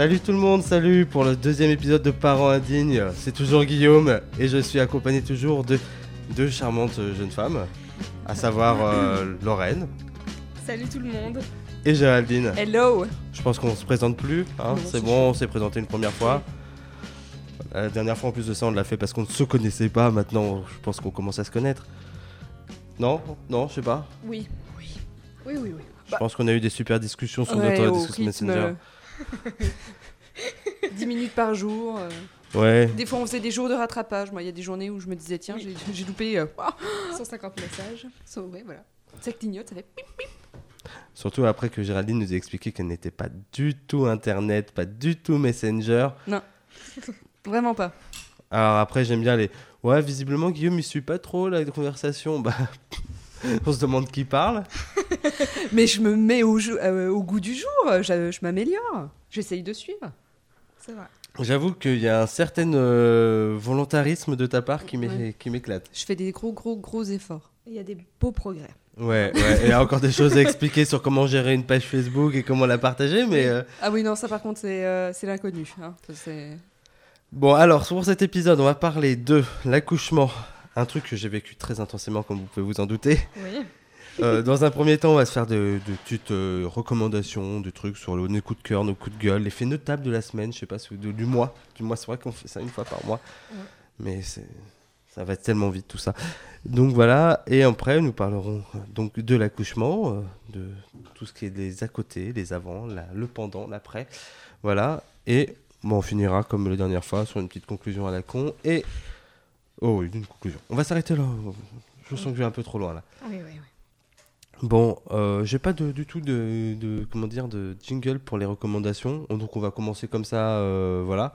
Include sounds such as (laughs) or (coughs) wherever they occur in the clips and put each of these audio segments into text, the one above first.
Salut tout le monde, salut pour le deuxième épisode de Parents indignes. C'est toujours Guillaume et je suis accompagné toujours de deux charmantes jeunes femmes, à savoir euh, (clears throat) Lorraine Salut tout le monde. et Géraldine. Hello. Je pense qu'on se présente plus, hein, c'est bon, on s'est présenté une première fois. La dernière fois en plus de ça on l'a fait parce qu'on ne se connaissait pas, maintenant je pense qu'on commence à se connaître. Non? Non, je sais pas. Oui. Oui. Oui, oui, oui. Je pense qu'on a eu des super discussions sur Ouais, notre rythme, Messenger. (laughs) (laughs) euh, 10 minutes par jour. euh. Ouais, Des fois, on faisait des jours de rattrapage. Moi, il y a des journées où je me disais, tiens, Oui. j'ai- loupé. euh, 150 (laughs) messages. ça, ouais, voilà. Ça clignote, ça fait pip. surtout après que Géraldine nous a expliqué qu'elle n'était pas du tout Internet, pas du tout Messenger. (laughs) Vraiment pas. Alors après, j'aime bien les. Ouais, visiblement, Guillaume, il suit pas trop la conversation. Bah, on se demande qui parle. Mais je me mets au, euh, au goût du jour. Je, je m'améliore. J'essaye de suivre. C'est vrai. J'avoue qu'il y a un certain euh, volontarisme de ta part qui Ouais. m'éclate. Je fais des gros, gros, gros efforts. Il y a des beaux progrès. Ouais, ouais. Et il y a encore des choses à expliquer sur comment gérer une page Facebook et comment la partager, mais. euh, Ah oui, non, ça par contre, c'est euh, l'inconnu. hein. Bon, alors, pour cet épisode, on va parler de l'accouchement. Un truc que j'ai vécu très intensément, comme vous pouvez vous en douter. Oui. (laughs) Euh, dans un premier temps, on va se faire de, de petites euh, recommandations, de trucs sur le- nos coups de cœur, nos coups de gueule, les faits notables de la semaine, je sais pas, de- du mois. Du mois, c'est vrai qu'on fait ça une fois par mois. Ouais. Mais c'est, ça va tellement vite tout ça. Donc voilà, et après, nous parlerons euh, donc de l'accouchement, de tout ce qui est les à côté, les avant, la- le pendant, l'après. Voilà, et bon, on finira comme la dernière fois sur une petite conclusion à la con. Et. Oh oui, une conclusion. On va s'arrêter là. Je sens que je vais un peu trop loin là. Oui, oui, oui. Bon, euh, j'ai pas de, du tout de, de- comment dire de jingle pour les recommandations, donc on va commencer comme ça, euh, voilà.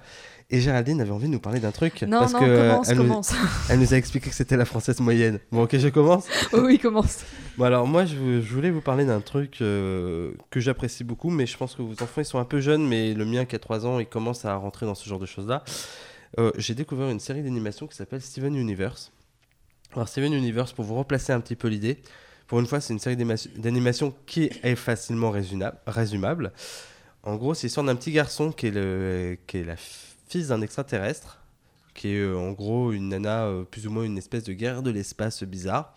Et Géraldine avait envie de nous parler d'un truc Non, parce non, que commence, elle, nous, commence. (laughs) elle nous a expliqué que c'était la française moyenne. Bon, ok, je commence. oh (laughs) oui, commence. Bon alors moi, je, vou- je voulais vous parler d'un truc euh, que j'apprécie beaucoup, mais je pense que vos enfants ils sont un peu jeunes, mais le mien qui a 3 ans, il commence à rentrer dans ce genre de choses-là. Euh, j'ai découvert une série d'animation qui s'appelle Steven Universe. Alors Steven Universe, pour vous replacer un petit peu l'idée, pour une fois c'est une série d'anima- d'animation qui est facilement résumable. En gros, c'est l'histoire d'un petit garçon qui est, le, qui est la fils d'un extraterrestre, qui est euh, en gros une nana, euh, plus ou moins une espèce de guerre de l'espace bizarre.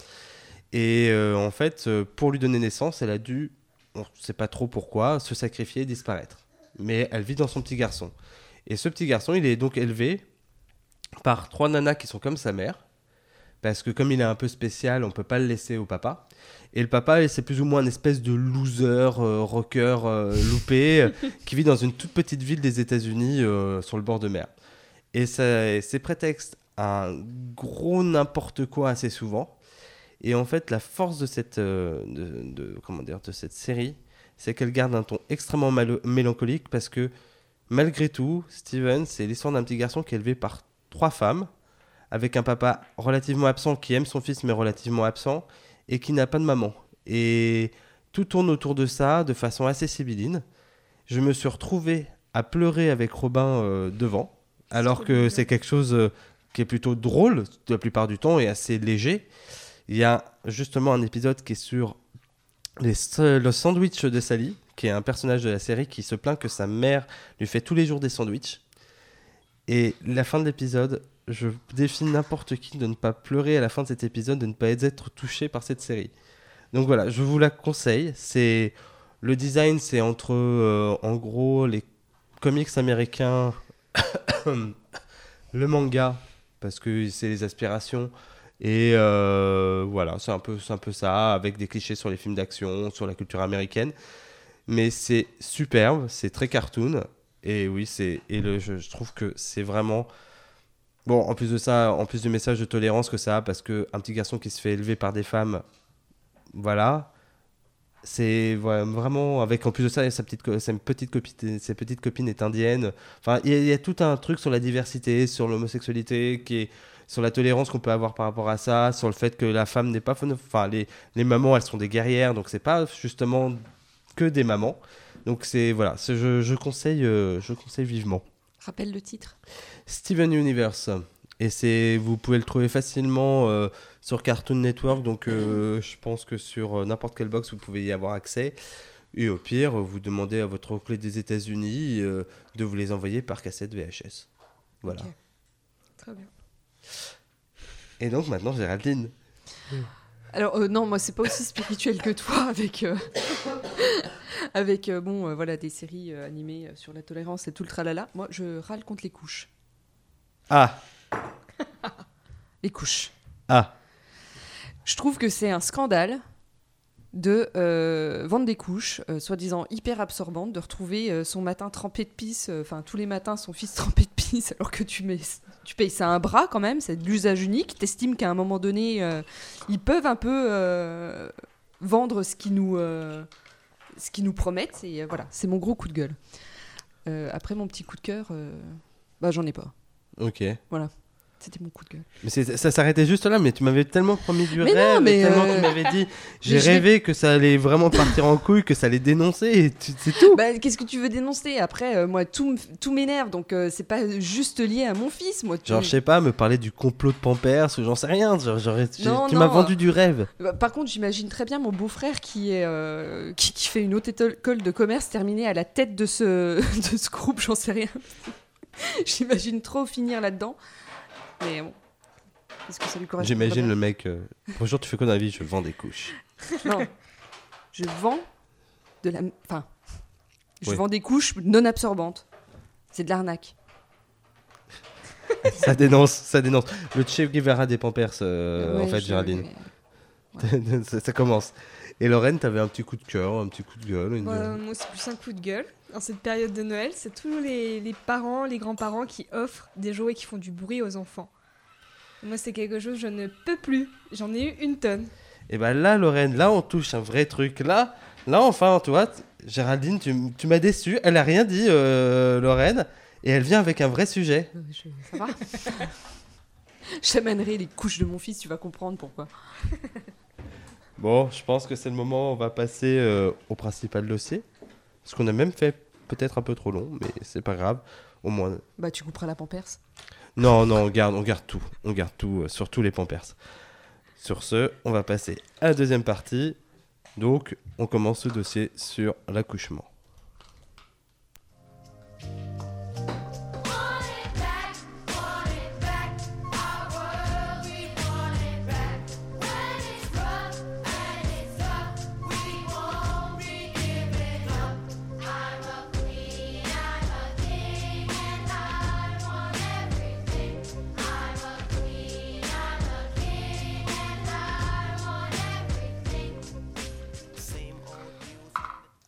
Et euh, en fait, pour lui donner naissance, elle a dû, on ne sait pas trop pourquoi, se sacrifier et disparaître. Mais elle vit dans son petit garçon. Et ce petit garçon, il est donc élevé par trois nanas qui sont comme sa mère. Parce que comme il est un peu spécial, on peut pas le laisser au papa. Et le papa, c'est plus ou moins une espèce de loser, euh, rocker euh, loupé, euh, (laughs) qui vit dans une toute petite ville des États-Unis sur le bord de mer. Et c'est prétexte à un gros n'importe quoi assez souvent. Et en fait, la force de cette, de, de- comment dire, de cette série, c'est qu'elle garde un ton extrêmement mélancolique parce que malgré tout, Steven, c'est l'histoire d'un petit garçon qui est élevé par trois femmes, avec un papa relativement absent qui aime son fils mais relativement absent et qui n'a pas de maman. Et tout tourne autour de ça de façon assez sibylline. Je me suis retrouvé à pleurer avec Robin euh, devant, alors que c'est quelque chose euh, qui est plutôt drôle la plupart du temps et assez léger. Il y a justement un épisode qui est sur les, le sandwich de Sally, qui est un personnage de la série qui se plaint que sa mère lui fait tous les jours des sandwichs. Et la fin de l'épisode, je défie n'importe qui de ne pas pleurer à la fin de cet épisode, de ne pas être touché par cette série. Donc voilà, je vous la conseille. C'est le design, c'est entre euh, en gros les comics américains, (coughs) le manga parce que c'est les aspirations et euh, voilà, c'est un peu un peu ça avec des clichés sur les films d'action, sur la culture américaine. Mais c'est superbe, c'est très cartoon et oui, c'est et le, je trouve que c'est vraiment bon. En plus de ça, en plus du message de tolérance que ça a, parce que un petit garçon qui se fait élever par des femmes, voilà, c'est vraiment avec en plus de ça sa petite sa petite copine sa petite copine est indienne. Enfin, il y, a- tout un truc sur la diversité, sur l'homosexualité sur la tolérance qu'on peut avoir par rapport à ça, sur le fait que la femme n'est pas enfin les, les mamans elles sont des guerrières donc c'est pas justement que des mamans. Donc c'est voilà, je, je conseille euh, je conseille vivement. Rappelle le titre. Steven Universe. Et c'est, vous pouvez le trouver facilement euh, sur Cartoon Network, donc euh, je pense que sur euh, n'importe quelle box vous pouvez y avoir accès. Et au pire, vous demandez à votre oncle des États-Unis euh, de vous les envoyer par cassette VHS. Voilà. Très bien. Et donc maintenant, Géraldine. Alors euh, non, moi c'est pas aussi spirituel que toi (laughs) avec euh, (laughs) avec euh, bon voilà des séries animées sur la tolérance et tout le tralala. Moi je râle contre les couches. Ah, (laughs) Les couches. ah. Je trouve que c'est un scandale de euh, vendre des couches, euh, soi-disant hyper absorbantes, de retrouver euh, son matin trempé de pisse, enfin tous les matins son fils (laughs) trempé de pisse, alors que tu, mets, tu payes ça un bras quand même, c'est de l'usage unique. T'estimes qu'à un moment donné, ils peuvent un peu vendre ce qu'ils nous, ce qu'ils nous promettent, et voilà, c'est mon gros coup de gueule. Après mon petit coup de cœur, bah j'en ai pas. Ok. C'était mon coup de gueule. Mais ça s'arrêtait juste là, mais tu m'avais tellement promis du Mais non, rêve, et mais, tellement euh, tu m'avais dit, (laughs) j'ai rêvé que ça allait vraiment partir en couille, que ça allait dénoncer, c'est tout. Bah, qu'est-ce que tu veux dénoncer? Après, euh, moi, tout, m'énerve, donc euh, c'est pas juste lié à mon fils, moi. tu- Genre, je sais pas, me parler du complot de Pampers, ou j'en sais rien. Genre, Non, tu m'as non. vendu du rêve. Bah, Par contre, j'imagine très bien mon beau-frère qui, est, euh, qui, qui fait une haute école de commerce terminée à la tête de ce, (laughs) de ce groupe, j'en sais rien. (laughs) j'imagine trop finir là-dedans. Mais bon, est-ce que ça lui correspond J'imagine le mec. euh, Bonjour, tu fais quoi dans la vie? Je vends des couches. (laughs) Non, je vends de la... Enfin, je vends des couches non absorbantes. C'est de l'arnaque. (laughs) ça dénonce, ça dénonce. Le Che Guevara des Pampers, euh, en Ouais, fait, je- Géraldine. (laughs) ça, ça commence. Et Lorraine, t'avais un petit coup de cœur, un petit coup de gueule. une- Moi, moi, c'est plus un coup de gueule. En cette période de Noël, c'est tous les, les parents, les grands-parents qui offrent des jouets qui font du bruit aux enfants. Moi, c'est quelque chose que je ne peux plus. J'en ai eu une tonne. Et ben là, Lorraine, là, on touche un vrai truc. Là, là enfin, tu vois, Géraldine, tu, tu m'as déçu. Elle a rien dit, euh, Lorraine. Et elle vient avec un vrai sujet. Je- Ça va (laughs) J'amènerai les couches de mon fils, tu vas comprendre pourquoi. (laughs) Bon, je pense que c'est le moment où on va passer euh, au principal dossier. Ce qu'on a même fait peut-être un peu trop long, mais c'est pas grave. Au moins. Bah, tu couperas la pampers. Non, non, on garde, on garde tout. On garde tout, euh, surtout les pampers. Sur ce, on va passer à la deuxième partie. Donc, on commence ce dossier sur l'accouchement.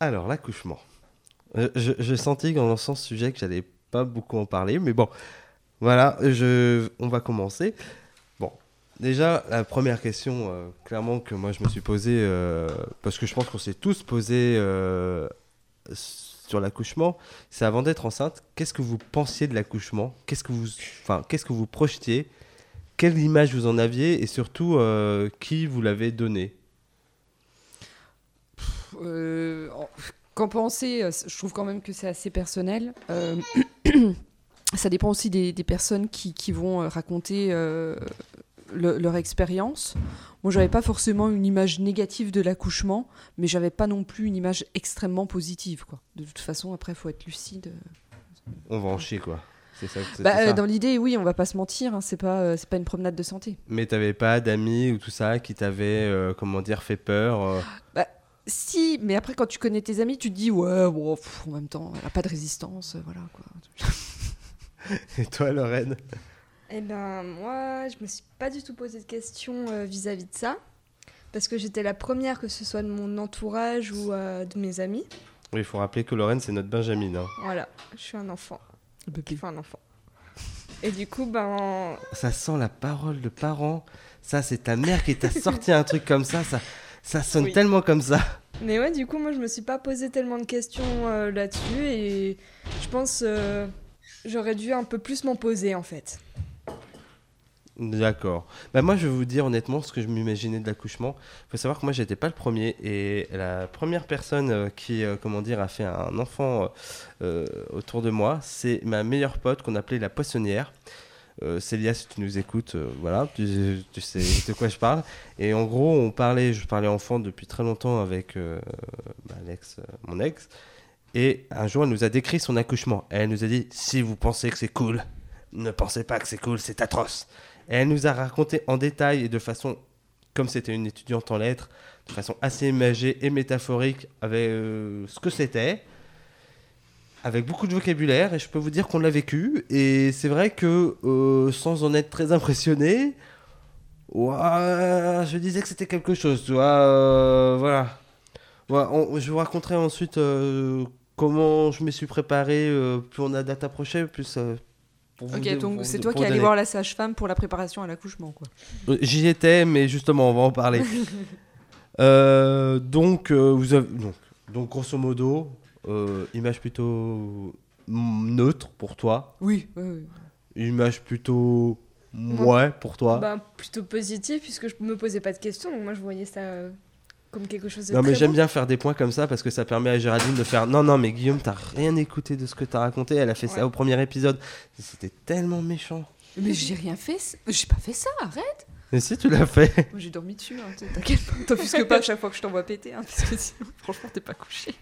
Alors, l'accouchement. Euh, je, je qu'en lançant ce sujet que j'allais pas beaucoup en parler, mais bon, voilà, on va commencer. Bon, déjà, la première question, euh, clairement, que moi je me suis posée, euh, parce que je pense qu'on s'est tous posé sur l'accouchement, c'est avant d'être enceinte, qu'est-ce que vous pensiez de l'accouchement? Qu'est-ce que vous, enfin, qu'est-ce que vous projetiez? Quelle image vous en aviez? Et surtout, qui vous l'avait donné? Euh, en- Qu'en penser euh, Je trouve quand même que c'est assez personnel. Euh, (coughs) ça dépend aussi des, des personnes qui, qui vont euh, raconter euh, le- leur expérience. Moi, j'avais pas forcément une image négative de l'accouchement, mais j'avais pas non plus une image extrêmement positive. Quoi. De toute façon, après, il faut être lucide. On va en chier, quoi. C'est ça, Bah, ça. dans l'idée, oui, on va pas se mentir. hein, c'est pas, euh, c'est pas une promenade de santé. Mais t'avais pas d'amis ou tout ça qui t'avaient, euh, comment dire, fait peur euh, Si, mais après, quand tu connais tes amis, tu te dis, ouais, bon, pff, en même temps, elle a pas de résistance, euh, voilà. Quoi. (laughs) Et toi, Lorraine? Eh ben, moi, je me suis pas du tout posé de questions euh, vis-à-vis de ça. Parce que j'étais la première, que ce soit de mon entourage ou euh, de mes amis. Oui, il faut rappeler que Lorraine, c'est notre Benjamin. hein. Voilà, je suis un enfant. Le bébé. Enfin, un enfant. Et du coup, ben, Ça sent la parole de parent. Ça, c'est ta mère qui t'a sorti un truc comme ça. Ça, ça sonne Oui. tellement comme ça. Mais ouais, du coup, moi, je me suis pas posé tellement de questions euh, là-dessus et je pense euh, j'aurais dû un peu plus m'en poser en fait. D'accord. Bah moi, je vais vous dire honnêtement ce que je m'imaginais de l'accouchement. Il faut savoir que moi, j'étais pas le premier. Et la première personne euh, qui, euh, comment dire, a fait un enfant autour de moi, c'est ma meilleure pote qu'on appelait la poissonnière. Euh, Célia, si tu nous écoutes, euh, voilà, tu, sais de quoi je parle. Et en gros, on parlait, je parlais enfant depuis très longtemps avec euh, bah, euh, mon ex. Et un jour, elle nous a décrit son accouchement. Elle nous a dit si vous pensez que c'est cool, ne pensez pas que c'est cool, c'est atroce. Et elle nous a raconté en détail et de façon, comme c'était une étudiante en lettres, de façon assez imagée et métaphorique avec ce que c'était, avec beaucoup de vocabulaire. Et je peux vous dire qu'on l'a vécu. Et c'est vrai que euh, sans en être très impressionné, ouah, je disais que c'était quelque chose, tu vois. euh, voilà. Ouais, on- je vous raconterai ensuite euh, comment je me suis préparé. plus on a date approchée, plus. pour Ok, donc c'est toi qui allais donner. voir la sage-femme pour la préparation à l'accouchement, quoi. J'y étais, mais justement, on va en parler. (laughs) Donc, vous avez, donc, donc, grosso modo, euh, image plutôt neutre pour toi, Oui, oui, oui. image plutôt ouais pour toi. Bah, plutôt positif, puisque je me posais pas de questions, donc moi je voyais ça euh, comme quelque chose de non, mais j'aime bien faire des points comme ça parce que ça permet à Géraldine de faire non, non, mais Guillaume, t'as rien écouté de ce que t'as raconté. Elle a fait ça au premier épisode. C'était tellement méchant. Mais j'ai rien fait. J'ai pas fait ça, arrête. Mais si tu l'as fait. J'ai dormi dessus, hein, t'inquiète pas. T'offusques pas à chaque fois que je t'envoie péter, hein, parce que sinon, (laughs) franchement, t'es pas couché.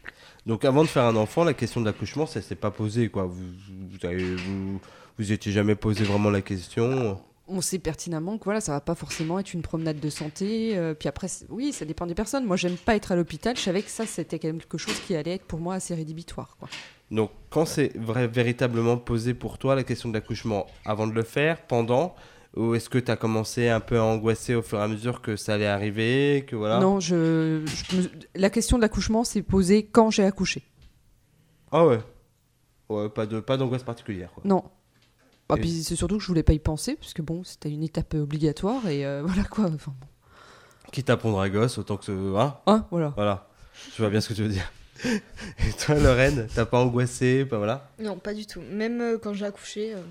Donc avant de faire un enfant, la question de l'accouchement, ça s'est pas posé quoi. Vous, vous, avez, vous, vous étiez jamais posé vraiment la question? On sait pertinemment que voilà, ça va pas forcément être une promenade de santé. euh, puis après, oui, ça dépend des personnes. Moi, j'aime pas être à l'hôpital. Je savais que ça, c'était quelque chose qui allait être pour moi assez rédhibitoire. Quoi. Donc quand c'est vrai, véritablement posé pour toi la question de l'accouchement, avant de le faire, pendant, ou est-ce que tu as commencé un peu à angoisser au fur et à mesure que ça allait arriver, que voilà. Non, je, je me- la question de l'accouchement s'est posée quand j'ai accouché. Ah ouais. Ouais, pas de pas d'angoisse particulière. Quoi. Non. Bah, Et- puis c'est surtout que je voulais pas y penser, puisque bon, c'était une étape obligatoire et euh, (laughs) voilà quoi. Enfin, bon. Quitte à prendre un gosse, autant que ce, hein, Hein, voilà. voilà. Je vois bien ce que tu veux dire. (laughs) Et toi, Lorraine, t'as pas angoissé, pas voilà. Non, pas du tout. Même euh, quand j'ai accouché, euh,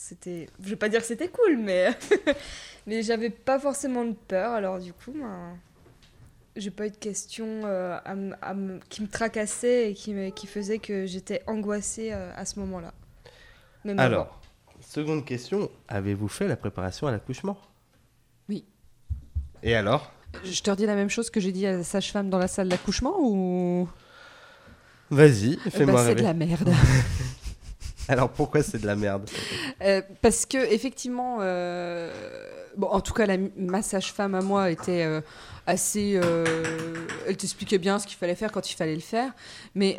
c'était. Je vais pas dire que c'était cool, mais. (laughs) mais j'avais pas forcément de peur, alors du coup, ben, j'ai pas eu de questions euh, à m- à m- qui me tracassaient et qui, me- qui faisaient que j'étais angoissée euh, à ce moment-là. Même avant. Alors, seconde question, avez-vous fait la préparation à l'accouchement? Oui. Et alors? Je te redis la même chose que j'ai dit à la sage-femme dans la salle d'accouchement ou? Vas-y, Eh fais-moi ben, C'est de la merde. (laughs) (laughs) Alors pourquoi c'est de la merde Euh, parce que effectivement, euh, bon, en tout cas, la, ma sage-femme à moi était euh, assez. elle t'expliquait bien ce qu'il fallait faire quand il fallait le faire, mais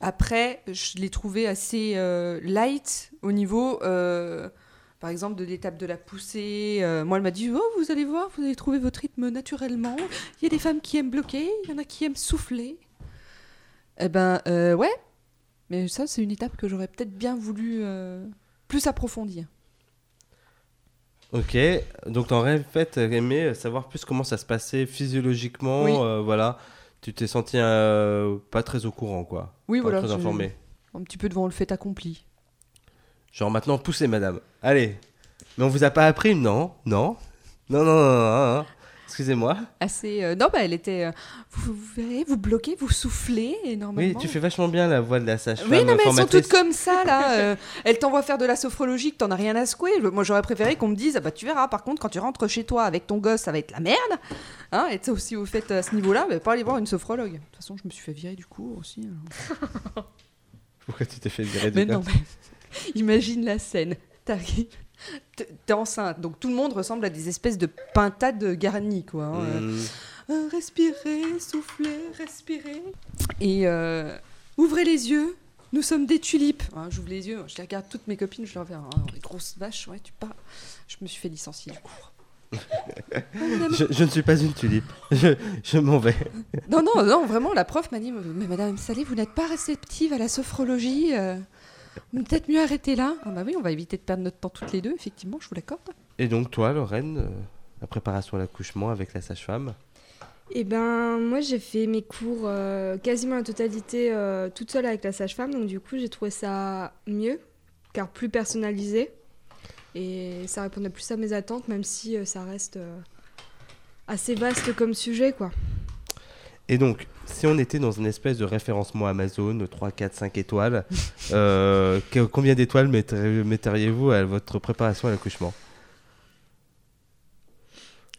après, je l'ai trouvé assez light au niveau. par exemple, de l'étape de la poussée. Moi, elle m'a dit Oh, vous allez voir, vous allez trouver votre rythme naturellement. Il y a des femmes qui aiment bloquer, il y en a qui aiment souffler. Eh ben, ouais, mais ça, c'est une étape que j'aurais peut-être bien voulu euh, plus approfondir. Ok, donc en fait aimé savoir plus comment ça se passait physiologiquement, Oui. euh, voilà. Tu t'es senti euh, pas très au courant, quoi. Oui, Pas voilà. très informé. Un petit peu devant le fait accompli. Genre maintenant, poussez, madame. Allez. Mais on vous a pas appris, non? Non Non, non, non, non, non. Excusez-moi. Assez. euh, Non, bah, elle était. euh, vous, vous verrez, vous bloquez, vous soufflez, et normalement. Oui, tu fais vachement bien la voix de la sage-femme Oui, non, mais elles sont toutes comme ça, là. euh, (laughs) elles t'envoient faire de la sophrologie que t'en as rien à secouer. Moi, j'aurais préféré qu'on me dise, ah bah, tu verras, par contre, quand tu rentres chez toi avec ton gosse, ça va être la merde. Hein, et ça aussi, au fait, à ce niveau-là, bah, pas aller voir une sophrologue. De toute façon, je me suis fait virer du cours aussi. alors. (laughs) Pourquoi tu t'es fait virer du Mais non, mais (laughs) imagine la scène. T'arrives, t'es enceinte, donc tout le monde ressemble à des espèces de pintades garnies, quoi. hein. Hmm. Euh, respirez, soufflez, respirez. Et euh, ouvrez les yeux. Nous sommes des tulipes. Ah, J'ouvre les yeux, je les regarde toutes mes copines, je leur fais ah, les grosses vaches, ouais, tu. Je me suis fait licencier du cours. (laughs) Madame. je, je ne suis pas une tulipe. Je, je m'en vais. Non, non, non, vraiment, la prof m'a dit Mais madame Salé, vous n'êtes pas réceptive à la sophrologie euh, Peut-être mieux arrêter là. Ah, bah oui, on va éviter de perdre notre temps toutes les deux, effectivement, je vous l'accorde. Et donc, toi, Lorraine, euh, la préparation à l'accouchement avec la sage-femme? Eh ben, moi, j'ai fait mes cours euh, quasiment la totalité euh, toute seule avec la sage-femme, donc du coup, j'ai trouvé ça mieux, car plus personnalisé. Et ça répondait plus à mes attentes, même si euh, ça reste euh, assez vaste comme sujet, quoi. Et donc, si on était dans une espèce de référencement Amazon, 3, 4, 5 étoiles, euh, (laughs) que- combien d'étoiles metteriez-vous à votre préparation à l'accouchement?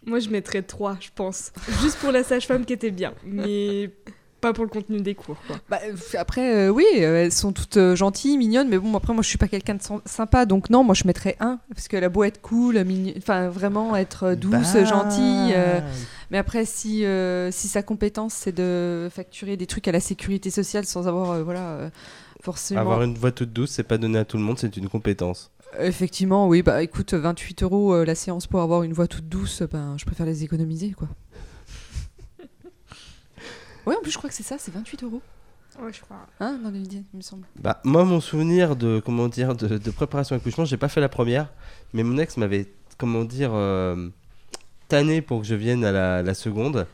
Moi, je mettrais 3, je pense. Juste pour la sage-femme qui était bien. Mais pas pour le contenu des cours, quoi. Bah, euh, après, euh, oui, euh, elles sont toutes euh, gentilles, mignonnes, mais bon, après, moi, je suis pas quelqu'un de sy- sympa, donc non, moi, je mettrais un, parce qu'elle a beau être cool, enfin, vraiment être douce, Bah, gentille. euh, mais après, si, euh, si sa compétence, c'est de facturer des trucs à la sécurité sociale sans avoir, euh, voilà, euh, forcément. Avoir une voix toute douce, c'est pas donné à tout le monde, c'est une compétence. Effectivement, oui, bah écoute, 28 euros euh, la séance pour avoir une voix toute douce, ben, je préfère les économiser, quoi. Ouais, en plus, je crois que c'est ça, c'est 28 euros. Ouais, je crois. Hein, dans il me semble. Bah, moi, mon souvenir de, comment dire, de, de préparation à l'accouchement, j'ai pas fait la première, mais mon ex m'avait, comment dire, euh, tanné pour que je vienne à la, la seconde.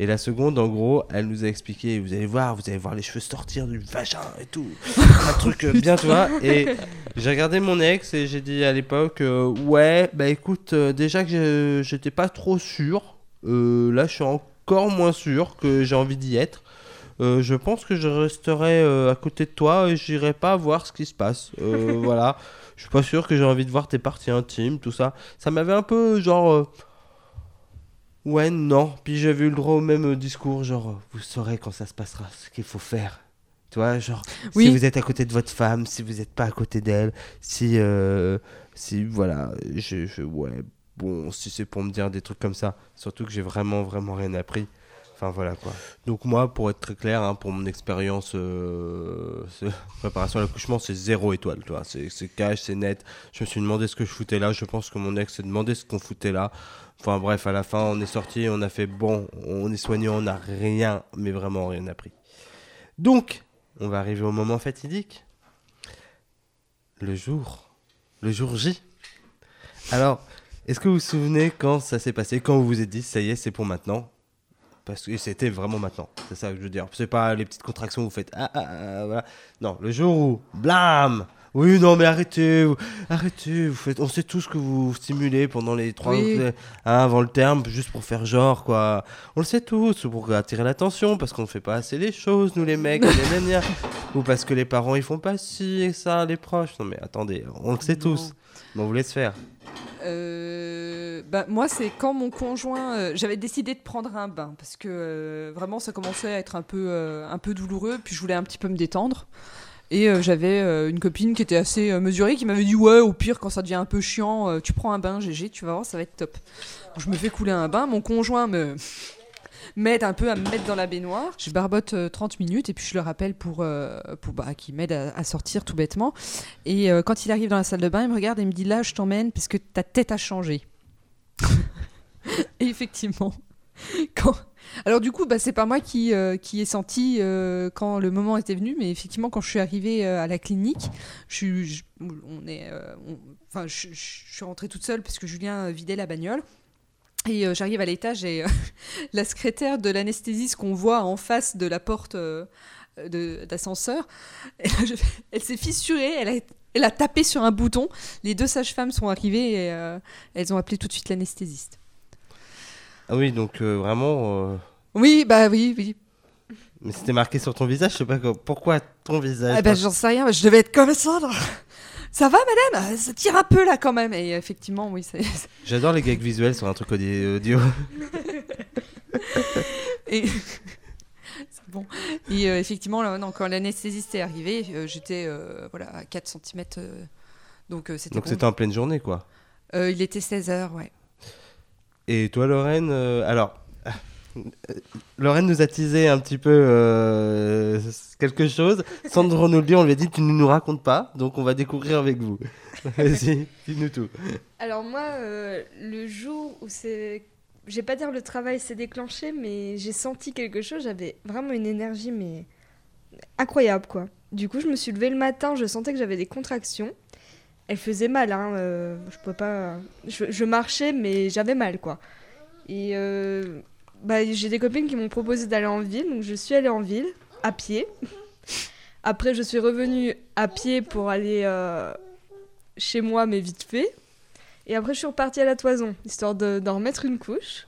Et la seconde, en gros, elle nous a expliqué, vous allez voir, vous allez voir les cheveux sortir du vagin et tout. Un (laughs) truc bien, tu vois. Et j'ai regardé mon ex et j'ai dit à l'époque, euh, ouais, bah écoute, euh, déjà que je- j'étais pas trop sûr, euh, là je suis encore moins sûr que j'ai envie d'y être. Euh, je pense que je resterai euh, à côté de toi et j'irai pas voir ce qui se passe. Euh, (laughs) voilà. Je suis pas sûr que j'ai envie de voir tes parties intimes, tout ça. Ça m'avait un peu genre. Ouais, non. Puis j'avais eu le droit au même discours, genre, vous saurez quand ça se passera ce qu'il faut faire. Tu vois, genre, si Oui. vous êtes à côté de votre femme, si vous n'êtes pas à côté d'elle, si. si, voilà. Je, je- ouais, bon, si c'est pour me dire des trucs comme ça. Surtout que j'ai vraiment, vraiment rien appris. Enfin, voilà quoi. Donc, moi, pour être très clair, hein, pour mon expérience euh, (laughs) préparation à l'accouchement, c'est zéro étoile. C'est c'est cash, c'est net. Je me suis demandé ce que je foutais là. Je pense que mon ex s'est demandé ce qu'on foutait là. Enfin bref, à la fin, on est sorti, on a fait bon, on est soigné, on n'a rien, mais vraiment rien appris. Donc, on va arriver au moment fatidique. Le jour. Le jour J. Alors, est-ce que vous vous souvenez quand ça s'est passé, quand vous vous êtes dit, ça y est, c'est pour maintenant? Parce que c'était vraiment maintenant, c'est ça que je veux dire. C'est pas les petites contractions que vous faites. Ah, ah, ah, voilà. Non, le jour où, blam Oui, non, mais arrêtez, vous- arrêtez, vous faites, on sait tous que vous stimulez pendant les trois Oui. hein, avant le terme, juste pour faire genre, quoi. On le sait tous, pour attirer l'attention, parce qu'on ne fait pas assez les choses, nous les mecs, (laughs) ou parce que les parents ils font pas ci et ça, les proches. Non mais attendez, on le sait Non. tous, mais on vous laisse faire. Euh, bah, moi, c'est quand mon conjoint. euh, J'avais décidé de prendre un bain parce que euh, vraiment, ça commençait à être un peu, un peu douloureux. Puis je voulais un petit peu me détendre. Et j'avais une copine qui était assez mesurée qui m'avait dit Ouais, au pire, quand ça devient un peu chiant, tu prends un bain, GG, tu vas voir, ça va être top. Je me fais couler un bain. Mon conjoint me m'aide un peu à me mettre dans la baignoire. Je barbote euh, 30 minutes et puis je le rappelle pour, euh, pour bah, qu'il m'aide à, à sortir tout bêtement. Et euh, quand il arrive dans la salle de bain, il me regarde et il me dit là, je t'emmène parce que ta tête a changé. (laughs) et effectivement, quand... alors du coup, bah, c'est pas moi qui, euh, qui ai senti euh, quand le moment était venu, mais effectivement, quand je suis arrivée euh, à la clinique, je, on est, euh, on- enfin, je, suis rentrée toute seule parce que Julien euh, vidait la bagnole. Et euh, j'arrive à l'étage et euh, (laughs) la secrétaire de l'anesthésiste qu'on voit en face de la porte euh, d'ascenseur, (laughs) elle, elle s'est fissurée, elle a, elle a tapé sur un bouton. Les deux sages-femmes sont arrivées et elles ont appelé tout de suite l'anesthésiste. Ah oui, donc vraiment, Oui, bah oui, oui. mais c'était marqué sur ton visage, je sais pas quoi- pourquoi ton visage? Ah bah, j'en sais rien, je devais être comme ça. là. Ça va, madame? Ça tire un peu là quand même. Et effectivement, oui, c'est. (laughs) J'adore les gags visuels sur un truc audi- audio. (laughs) Et... (laughs) c'est bon. Et euh, effectivement, là, non, quand l'anesthésiste est arrivé, euh, j'étais euh, voilà, à 4 cm. donc euh, c'était Donc bon. c'était en pleine journée quoi. Euh, il était 16h, ouais. Et toi, Lorraine, euh, alors, euh, Lorraine nous a teasé un petit peu euh, quelque chose. Sandro nous le dit, on lui a dit tu ne nous racontes pas, donc on va découvrir avec vous. (laughs) Vas-y, dis-nous tout. Alors moi, euh, le jour où c'est... Je vais pas dire le travail s'est déclenché, mais j'ai senti quelque chose. J'avais vraiment une énergie, mais incroyable, quoi. Du coup, je me suis levée le matin, je sentais que j'avais des contractions. Elles faisaient mal, hein. euh, je pouvais pas... Je, je marchais, mais j'avais mal, quoi. Et euh, bah, j'ai des copines qui m'ont proposé d'aller en ville, donc je suis allée en ville, à pied. Après, je suis revenue à pied pour aller euh, chez moi, mais vite fait. Et après, je suis repartie à la toison, histoire de- d'en remettre une couche.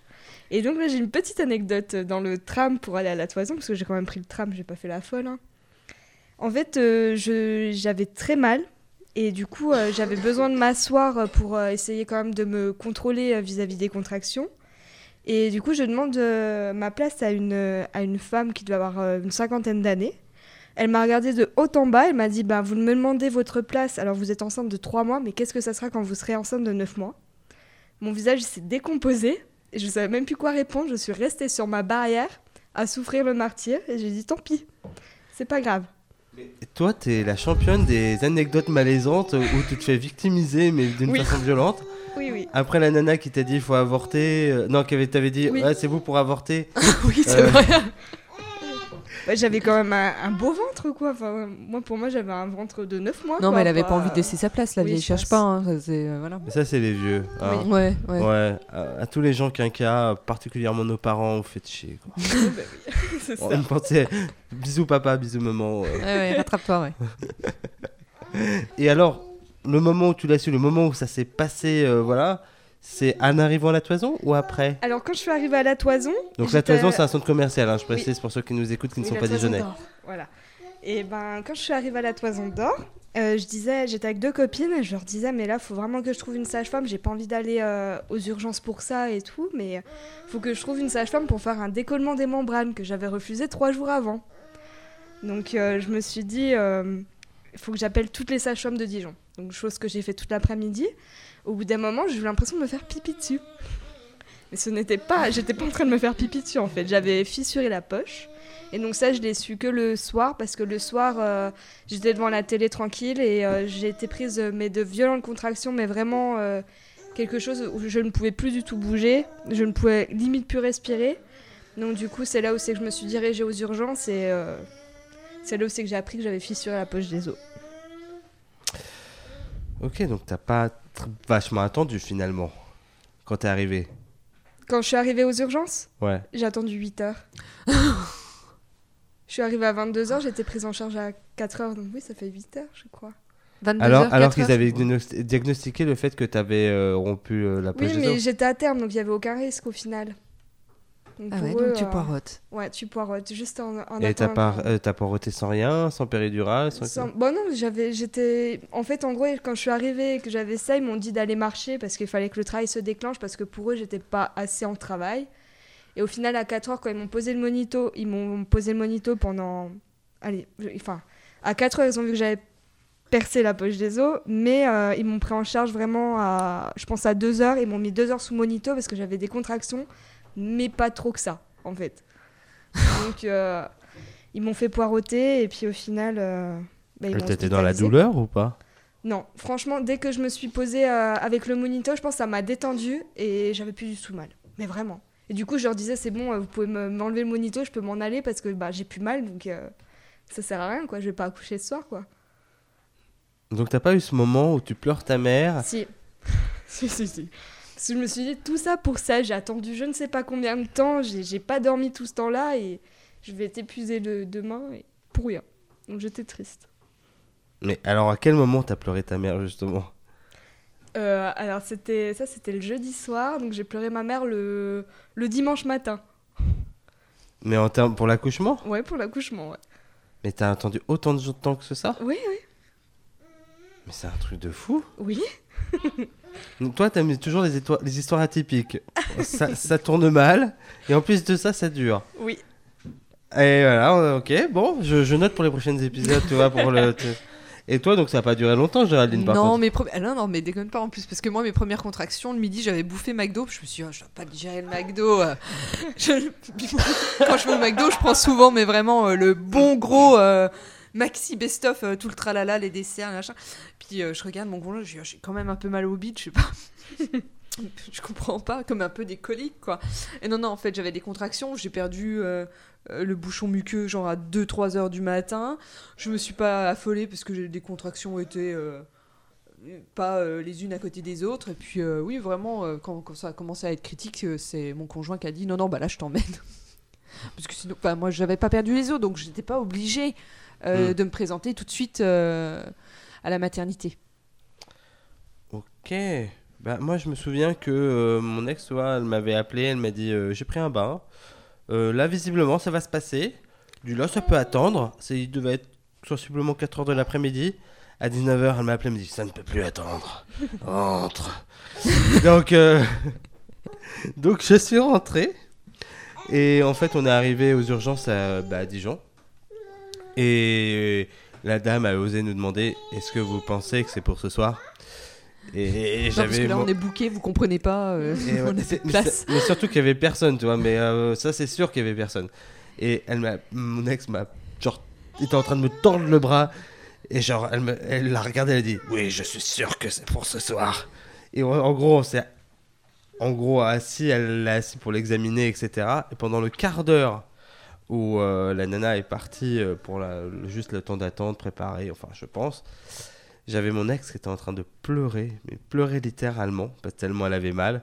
Et donc là, j'ai une petite anecdote dans le tram pour aller à la toison, parce que j'ai quand même pris le tram, j'ai pas fait la folle. hein. En fait, euh, j'avais très mal. Et du coup, euh, j'avais besoin de m'asseoir pour essayer quand même de me contrôler vis-à-vis des contractions. Et du coup, je demande euh, ma place à une, euh, à une femme qui doit avoir euh, une cinquantaine d'années. Elle m'a regardé de haut en bas. Elle m'a dit bah, Vous me demandez votre place, alors vous êtes enceinte de 3 mois, mais qu'est-ce que ça sera quand vous serez enceinte de 9 mois? Mon visage s'est décomposé et je savais même plus quoi répondre. Je suis restée sur ma barrière à souffrir le martyr et j'ai dit Tant pis, c'est pas grave. Et toi, t'es la championne des anecdotes malaisantes où tu te fais victimiser, mais d'une Oui. façon violente. Oui, oui. Après la nana qui t'a dit il faut avorter, euh, non, qui avait- t'avait dit Oui. ouais, c'est vous pour avorter. (laughs) oui, c'est Euh, vrai. (laughs) Bah, j'avais quand même un, un beau ventre, quoi. Enfin, moi, pour moi, j'avais un ventre de 9 mois. Non, quoi, mais elle avait pas envie de laisser sa place, la oui, vieille cherche pas. hein, ça, c'est, euh, voilà. Mais ça, c'est les vieux. hein. Ouais, ouais. Ouais, à, à tous les gens quinquas, particulièrement nos parents, vous faites chier. Quoi. (laughs) Oui, bah oui. c'est ça. On pensait bisous papa, bisous maman. euh. Ouais, ouais, rattrape-toi, ouais. Et alors, le moment où tu l'as su, le moment où ça s'est passé, euh, voilà, c'est en arrivant à la toison ou après Alors, quand je suis arrivée à la toison. Donc la toison, c'est un centre commercial, hein, je précise pour ceux qui nous écoutent qui ne Oui, sont pas dijonnais. Voilà. Et ben, quand je suis arrivée à la Toison d'Or, euh, je disais, j'étais avec deux copines et je leur disais, mais là, faut vraiment que je trouve une sage-femme. J'ai pas envie d'aller euh, aux urgences pour ça et tout, mais faut que je trouve une sage-femme pour faire un décollement des membranes que j'avais refusé trois jours avant. Donc, euh, je me suis dit, il faut que j'appelle toutes les sages-femmes de Dijon. Donc, chose que j'ai fait toute l'après-midi. Au bout d'un moment, j'ai eu l'impression de me faire pipi dessus. Mais ce n'était pas, j'étais pas en train de me faire pipi dessus en fait. J'avais fissuré la poche. Et donc ça, je l'ai su que le soir, parce que le soir, euh, j'étais devant la télé tranquille et euh, j'ai été prise euh, mais de violentes contractions, mais vraiment quelque chose où je ne pouvais plus du tout bouger, je ne pouvais limite plus respirer. Donc du coup, c'est là où c'est que je me suis dirigée aux urgences et c'est là où c'est que j'ai appris que j'avais fissuré la poche des os. Ok, donc t'as pas vachement attendu finalement quand t'es arrivé. Quand je suis arrivée aux urgences, Ouais. j'ai attendu 8 heures. je suis arrivée à 22h, j'étais prise en charge à 4 heures, donc oui, ça fait 8 heures, je crois. 22 Alors, heures, alors 4 qu'ils heures, avaient diagnostiqué le fait que t'avais euh, rompu euh, la poche Oui, mais j'étais à terme, donc il n'y avait aucun risque au final. Donc Ah ouais, eux, donc tu euh, poireautes. Ouais, tu poireautes juste en, en Et t'as que- euh, poireauté sans rien, sans péridurale, sans... Sans- Bon non, j'avais, j'étais, en fait, en gros, quand je suis arrivée et que j'avais ça, ils m'ont dit d'aller marcher parce qu'il fallait que le travail se déclenche parce que pour eux, j'étais pas assez en travail. Et au final, à 4 heures, quand ils m'ont posé le monito, ils m'ont posé le monito pendant, allez, je- enfin, à 4 heures, ils ont vu que j'avais percé la poche des os, mais euh, ils m'ont pris en charge vraiment à, je pense à 2 heures, ils m'ont mis 2 heures sous monito parce que j'avais des contractions, mais pas trop que ça, en fait. (laughs) Donc, euh, ils m'ont fait poireauter et puis au final, euh, bah, ils T'étais dans la douleur ou pas? Non, franchement, dès que je me suis posée euh, avec le monito, je pense que ça m'a détendu et j'avais plus du tout mal. Mais vraiment. Et du coup, je leur disais, c'est bon, euh, vous pouvez me- m'enlever le monito, je peux m'en aller parce que bah, j'ai plus mal, donc euh, ça sert à rien, quoi. Je vais pas accoucher ce soir, quoi. Donc t'as pas eu ce moment où tu pleures ta mère? (laughs) Si. si, si, si. Parce que je me suis dit, tout ça pour ça, j'ai attendu je ne sais pas combien de temps, j'ai pas dormi tout ce temps-là et je vais être épuisée le, demain et pour rien. Donc j'étais triste. Mais alors à quel moment t'as pleuré ta mère justement? Euh, alors c'était ça c'était le jeudi soir donc j'ai pleuré ma mère le, le dimanche matin. Mais en termes pour l'accouchement? Ouais pour l'accouchement ouais. Mais t'as attendu autant de temps que ça? Oui oui. Mais c'est un truc de fou. Oui (laughs) Donc toi t'aimes toujours les, histoires atypiques. ça, (laughs) ça tourne mal et en plus de ça ça dure. oui Et voilà, ok, bon, je, je note pour les prochains épisodes, tu vois, pour le... (laughs) te- Et toi, donc ça a pas duré longtemps, Géraldine, par Non, mais ah non, non, mais déconne pas en plus, parce que moi, mes premières contractions, le midi, j'avais bouffé McDo, je me suis dit, oh, je dois pas digérer le McDo. (laughs) Je- Quand je vais au McDo, je prends souvent, mais vraiment, euh, le bon gros euh, maxi best-of, euh, tout le tralala, les desserts, machin. Puis euh, je regarde mon conjoint, je j'ai quand même un peu mal au bide, je sais pas. (laughs) je comprends pas, comme un peu des coliques, quoi. Et non, non, en fait, j'avais des contractions, j'ai perdu euh, le bouchon muqueux, genre à 2-3 heures du matin. Je me suis pas affolée parce que des contractions étaient pas les unes à côté des autres. Et puis, oui, vraiment, quand, ça a commencé à être critique, c'est mon conjoint qui a dit non, non, bah là, je t'emmène. (laughs) parce que sinon, enfin, moi, j'avais pas perdu les os, donc j'étais pas obligée euh, Mm. de me présenter tout de suite euh, à la maternité. Ok. Bah, moi, je me souviens que euh, mon ex, tu vois, elle m'avait appelé, elle m'a dit J'ai pris un bain. Là, visiblement, ça va se passer. Du là, ça peut attendre. Il devait être sensiblement 4h de l'après-midi. À 19h, elle m'a appelé, elle me dit Ça ne peut plus attendre. Entre. (laughs) donc, (laughs) donc, je suis rentré. Et en fait, on est arrivé aux urgences à, bah, à Dijon. Et la dame a osé nous demander Est-ce que vous pensez que c'est pour ce soir? Et parce que là, on est booké, vous comprenez pas. euh, et (laughs) ouais, on a c'est- cette mais, c'est- surtout qu'il y avait personne, tu vois. Mais euh, ça, c'est sûr qu'il y avait personne. Et elle m'a, mon ex m'a, genre, était en train de me tordre le bras. Et genre, elle, me, elle l'a regardé, elle a dit Oui, je suis sûr que c'est pour ce soir. Et en, en gros, on s'est, en gros, assis, elle l'a assis pour l'examiner, etc. Et pendant le quart d'heure où euh, la nana est partie euh, pour juste le temps d'attente, préparer, enfin, je pense. J'avais mon ex qui était en train de pleurer, mais pleurer littéralement, parce que tellement elle avait mal.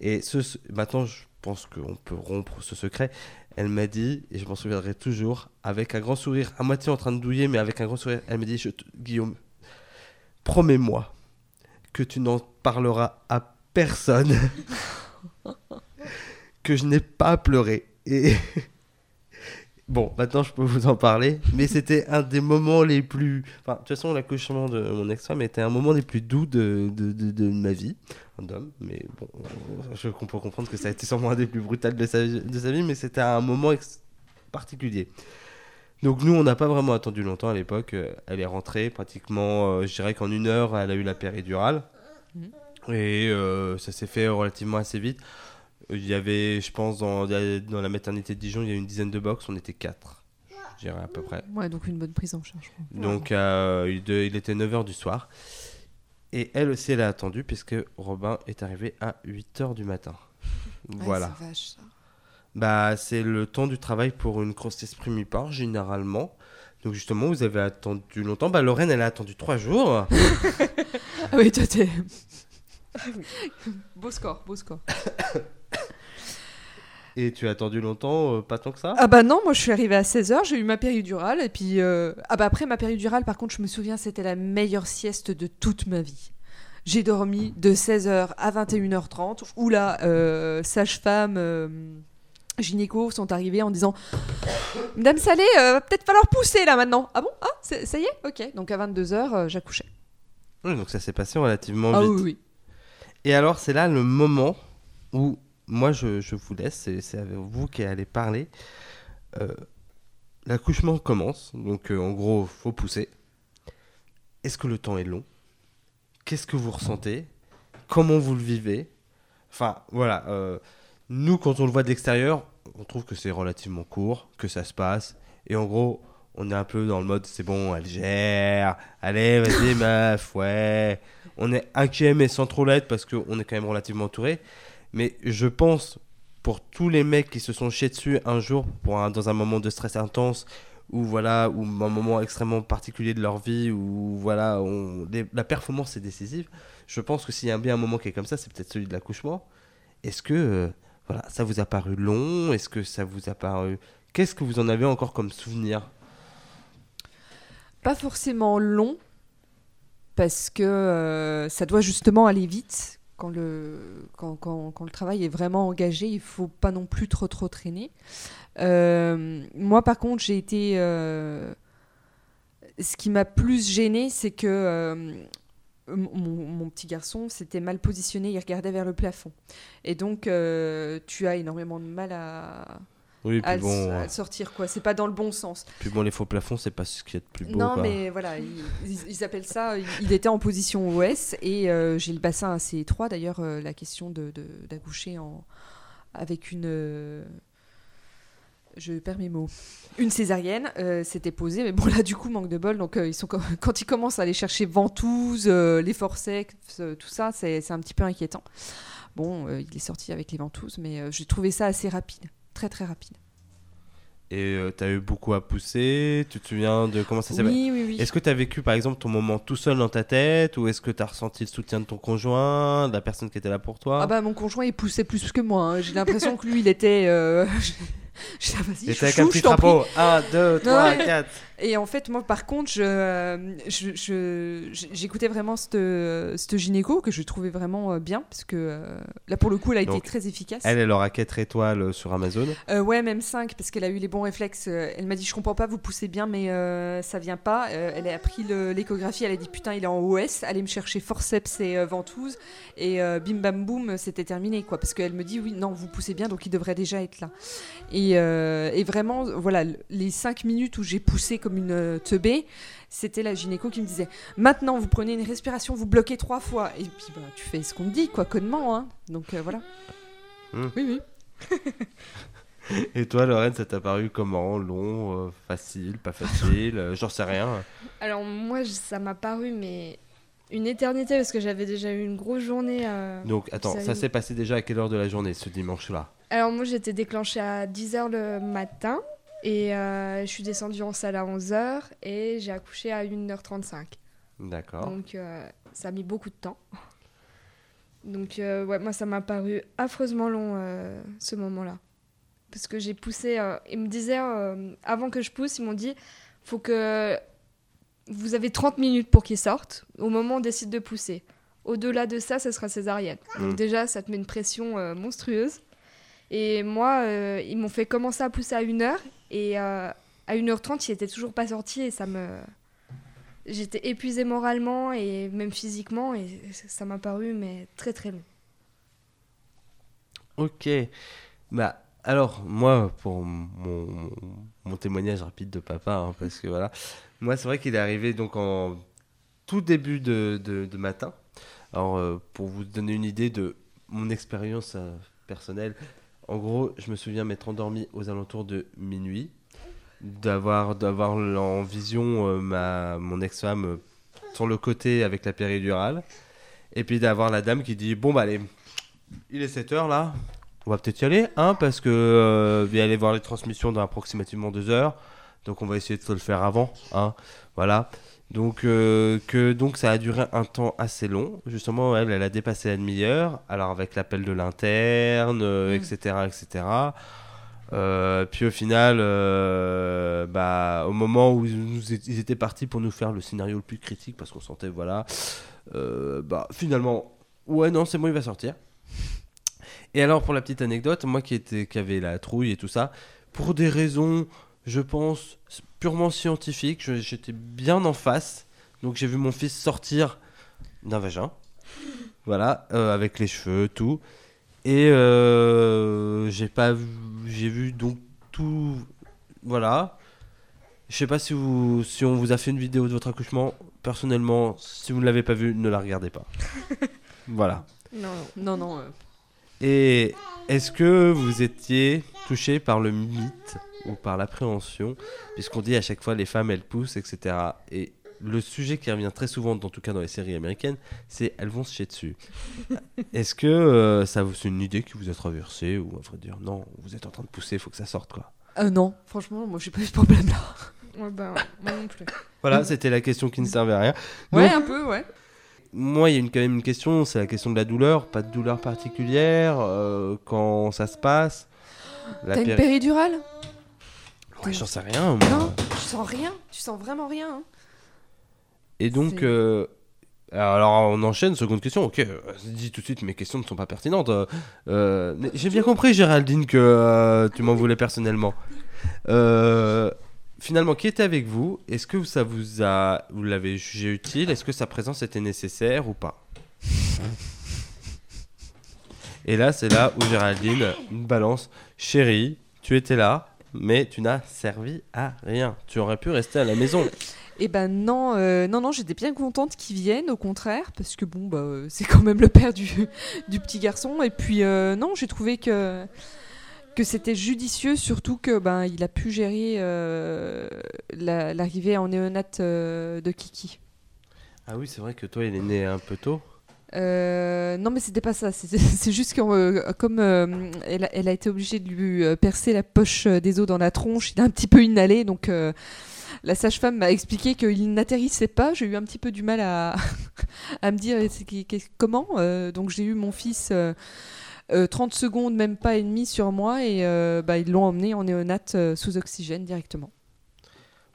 Et ce, maintenant, je pense qu'on peut rompre ce secret. Elle m'a dit, et je m'en souviendrai toujours, avec un grand sourire, à moitié en train de douiller, mais avec un grand sourire, elle m'a dit, Guillaume, promets-moi que tu n'en parleras à personne, (laughs) que je n'ai pas pleuré. Et (laughs) bon, maintenant je peux vous en parler, mais c'était un des moments les plus... Enfin, de toute façon, l'accouchement de mon ex-femme était un moment des plus doux de, de, de, de ma vie d'homme, mais bon, je peux comprendre que ça a été sûrement un des plus brutals de sa, de sa vie, mais c'était un moment ex- particulier. Donc nous, on n'a pas vraiment attendu longtemps à l'époque. Euh, Elle est rentrée pratiquement, euh, je dirais qu'en une heure, elle a eu la péridurale. Mhm. Et euh, ça s'est fait relativement assez vite. Il y avait, je pense, dans, dans la maternité de Dijon, il y a une dizaine de box, on était quatre, je dirais à peu près. Ouais, donc une bonne prise en charge. Donc euh, il, de- il était 9h du soir. Et elle aussi, elle a attendu puisque Robin est arrivé à 8h du matin. (laughs) Ouais, Voilà. c'est vache, ça. Bah, c'est le temps du travail pour une grossesse primipare, généralement. Donc justement, vous avez attendu longtemps. Bah, Lorraine, elle a attendu 3 jours. (laughs) Ah oui, toi, t'es. beau score, beau score. (laughs) Et tu as attendu longtemps, euh, pas tant que ça? Ah bah non, moi je suis arrivée à 16h, j'ai eu ma péridurale, et puis... euh, Ah bah après ma péridurale, par contre, je me souviens, c'était la meilleure sieste de toute ma vie. J'ai dormi de 16h à 21h30, où là, euh, sage-femme, euh, gynéco sont arrivés en disant « Madame Salé, euh, va peut-être falloir pousser là maintenant. » Ah bon? Ah, ça y est? Ok. Donc à 22h, euh, j'accouchais. Oui, Donc ça s'est passé relativement Ah vite. oui, oui. Et alors, c'est là le moment où moi, je, vous laisse, c'est c'est avec vous qui allez parler. Euh, L'accouchement commence, donc euh, en gros, faut pousser. Est-ce que le temps est long? Qu'est-ce que vous ressentez? Comment vous le vivez? Enfin, voilà. euh, nous, quand on le voit de l'extérieur, on trouve que c'est relativement court, que ça se passe. Et en gros, on est un peu dans le mode c'est bon, elle gère. Allez, vas-y, (laughs) meuf, ouais. On est inquiet, mais sans trop l'être parce qu'on est quand même relativement entouré. Mais je pense, pour tous les mecs qui se sont chiés dessus un jour dans un moment de stress intense, ou voilà, ou un moment extrêmement particulier de leur vie, où voilà, la performance est décisive, je pense que s'il y a bien un moment qui est comme ça, c'est peut-être celui de l'accouchement. Est-ce que euh, voilà, ça vous a paru long? Est-ce que ça vous a paru. Qu'est-ce que vous en avez encore comme souvenir? Pas forcément long, parce que euh, ça doit justement aller vite. Quand le, quand, quand- le travail est vraiment engagé, il faut pas non plus trop trop traîner. Euh, moi, par contre, j'ai été. euh, ce qui m'a plus gêné, c'est que euh, mon, petit garçon s'était mal positionné, il regardait vers le plafond. Et donc, tu as énormément de mal à, Oui, à bon, à sortir, quoi. C'est pas dans le bon sens. puis bon, les faux plafonds, c'est pas ce qu'il y a de plus beau. Non, quoi. mais voilà, ils, ils- appellent ça. Il, était en position OS et euh, j'ai le bassin assez étroit. D'ailleurs, euh, la question de de- d'accoucher en avec une. euh, je perds mes mots. Une césarienne s'était posée, mais bon là du coup manque de bol. Donc ils sont quand ils commencent à aller chercher ventouses, les forceps, tout ça, c'est c'est un petit peu inquiétant. Bon, il est sorti avec les ventouses, mais j'ai trouvé ça assez rapide, très très rapide. Et euh, t'as eu beaucoup à pousser Tu te souviens de comment ça s'est passé? Oui, oui, oui. Est-ce que tu as vécu par exemple ton moment tout seul dans ta tête ou est-ce que tu as ressenti le soutien de ton conjoint, de la personne qui était là pour toi? Ah bah mon conjoint il poussait plus que moi. hein. J'ai l'impression que lui il était. Euh... (laughs) je- je- Et t'es avec un petit je trapeau 1, 2, 3, mais- 4. Et en fait, moi, par contre, je, je- je- je- j'écoutais vraiment cette, cette gynéco que je trouvais vraiment euh, bien, parce que euh, là, pour le coup, elle a été très efficace. Elle, elle aura 4 étoiles sur Amazon. Euh, ouais, même 5, parce qu'elle a eu les bons réflexes. Euh, Elle m'a dit, je comprends pas, vous poussez bien, mais euh, ça vient pas. Euh, elle a pris l'échographie, elle a dit, putain, il est en OS, allez me chercher forceps et euh, ventouse. Et euh, bim bam boum, c'était terminé, quoi. Parce qu'elle me dit, oui, non, vous poussez bien, donc il devrait déjà être là. Et, euh, et vraiment, voilà, les 5 minutes où j'ai poussé comme une euh, teubée, c'était la gynéco qui me disait, maintenant, vous prenez une respiration, vous bloquez trois fois. Et puis, bah, tu fais ce qu'on te dit, quoi, connement, hein. Donc euh, voilà. Hmm. Oui, oui. (laughs) Et toi, Lorraine, ça t'a paru comment? Long, euh, facile, pas facile euh, J'en sais rien. Alors moi, ça m'a paru mais une éternité parce que j'avais déjà eu une grosse journée. euh. Donc, attends, Ça ça s'est passé déjà à quelle heure de la journée, ce dimanche-là? Alors moi, j'étais déclenchée à 10h le matin et euh, je suis descendue en salle à 11h et j'ai accouché à 1h35. D'accord. Donc euh, ça a mis beaucoup de temps. Donc euh, ouais, moi ça m'a paru affreusement long ce moment-là. Parce que j'ai poussé, ils me disaient, avant que je pousse, ils m'ont dit, faut que vous avez 30 minutes pour qu'il sorte au moment où on décide de pousser. Au-delà de ça, ça sera césarienne. Donc Mm. déjà, ça te met une pression euh, monstrueuse. Et moi, euh, ils m'ont fait commencer à pousser à 1h et euh, à 1h30, il était toujours pas sorti et ça me... J'étais épuisée moralement et même physiquement et ça m'a paru mais très très long. Ok. Bah, alors, moi, pour mon, mon témoignage rapide de papa, hein, parce que voilà, moi, c'est vrai qu'il est arrivé donc en tout début de, de- matin. Alors, euh, pour vous donner une idée de mon expérience euh, personnelle, en gros, je me souviens m'être endormi aux alentours de minuit, d'avoir d'avoir en vision euh, ma, mon ex-femme euh, sur le côté avec la péridurale, et puis d'avoir la dame qui dit Bon, bah, allez, il est 7 heures là, on va peut-être y aller, hein, parce que euh, je vais aller voir les transmissions dans approximativement 2 heures, donc on va essayer de le faire avant, hein, voilà. Donc, euh, que, donc ça a duré un temps assez long. Justement, elle, elle a dépassé la demi-heure. Alors avec l'appel de l'interne, euh, Mm. etc., etc. Euh, puis au final, bah, au moment où ils, nous é- ils étaient partis pour nous faire le scénario le plus critique, parce qu'on sentait, voilà, bah finalement, ouais, non, c'est bon, il va sortir. Et alors, pour la petite anecdote, moi qui, était, qui avait la trouille et tout ça, pour des raisons, je pense, purement scientifiques, je- j'étais bien en face. Donc j'ai vu mon fils sortir d'un vagin. Voilà, euh, avec les cheveux, tout. Et euh, j'ai pas vu, j'ai vu donc tout. Voilà. Je sais pas si, vous, si on vous a fait une vidéo de votre accouchement. Personnellement, si vous ne l'avez pas vu, ne la regardez pas. (laughs) voilà. Non, Non, non. euh, Et est-ce que vous étiez touché par le mythe ou par l'appréhension Puisqu'on dit à chaque fois les femmes elles poussent, etc. Et le sujet qui revient très souvent, en tout cas dans les séries américaines, c'est elles vont se chier dessus. (laughs) Est-ce que euh, ça vous c'est une idée qui vous a traversé ou à vrai dire non, vous êtes en train de pousser, il faut que ça sorte quoi euh, non, franchement, moi j'ai pas eu ce problème-là. Ouais, bah, moi non plus. Voilà, c'était la question qui ne servait à rien. Ouais, Donc, un peu, ouais. Moi, il y a une, quand même une question, c'est la question de la douleur. Pas de douleur particulière euh, quand ça se passe. T'as une péri- péridurale? Ouais, j'en sais rien. moi. Non, tu sens rien. Tu sens vraiment rien. hein. Et donc, euh, alors on enchaîne, seconde question. Ok, euh, dis tout de suite, mes questions ne sont pas pertinentes. Euh, J'ai bien compris, Géraldine, que euh, tu m'en voulais personnellement. Finalement, qui était avec vous? Est-ce que ça vous a, vous l'avez jugé utile? Est-ce que sa présence était nécessaire ou pas? Et là, c'est là où Géraldine balance Chérie, tu étais là, mais tu n'as servi à rien. Tu aurais pu rester à la maison. Eh ben non, euh, non, non, j'étais bien contente qu'il vienne, au contraire, parce que bon, bah, euh, c'est quand même le père du, (laughs) du petit garçon. Et puis euh, non, j'ai trouvé que que c'était judicieux, surtout que ben il a pu gérer euh, la- l'arrivée en néonate euh, de Kiki. Ah oui, c'est vrai que toi, il est né un peu tôt. Euh, non, mais c'était pas ça. C'est (laughs) c'est juste que euh, comme euh, elle, a, elle a été obligée de lui euh, percer la poche euh, des os dans la tronche, il a un petit peu inhalé, donc euh, la sage-femme m'a expliqué qu'il n'atterrissait pas. J'ai eu un petit peu du mal à, (laughs) à me dire c'est qui- qu'est- comment. Euh, donc j'ai eu mon fils euh, euh, 30 secondes, même pas et demi sur moi, et euh, bah, ils l'ont emmené en néonate euh, sous oxygène directement.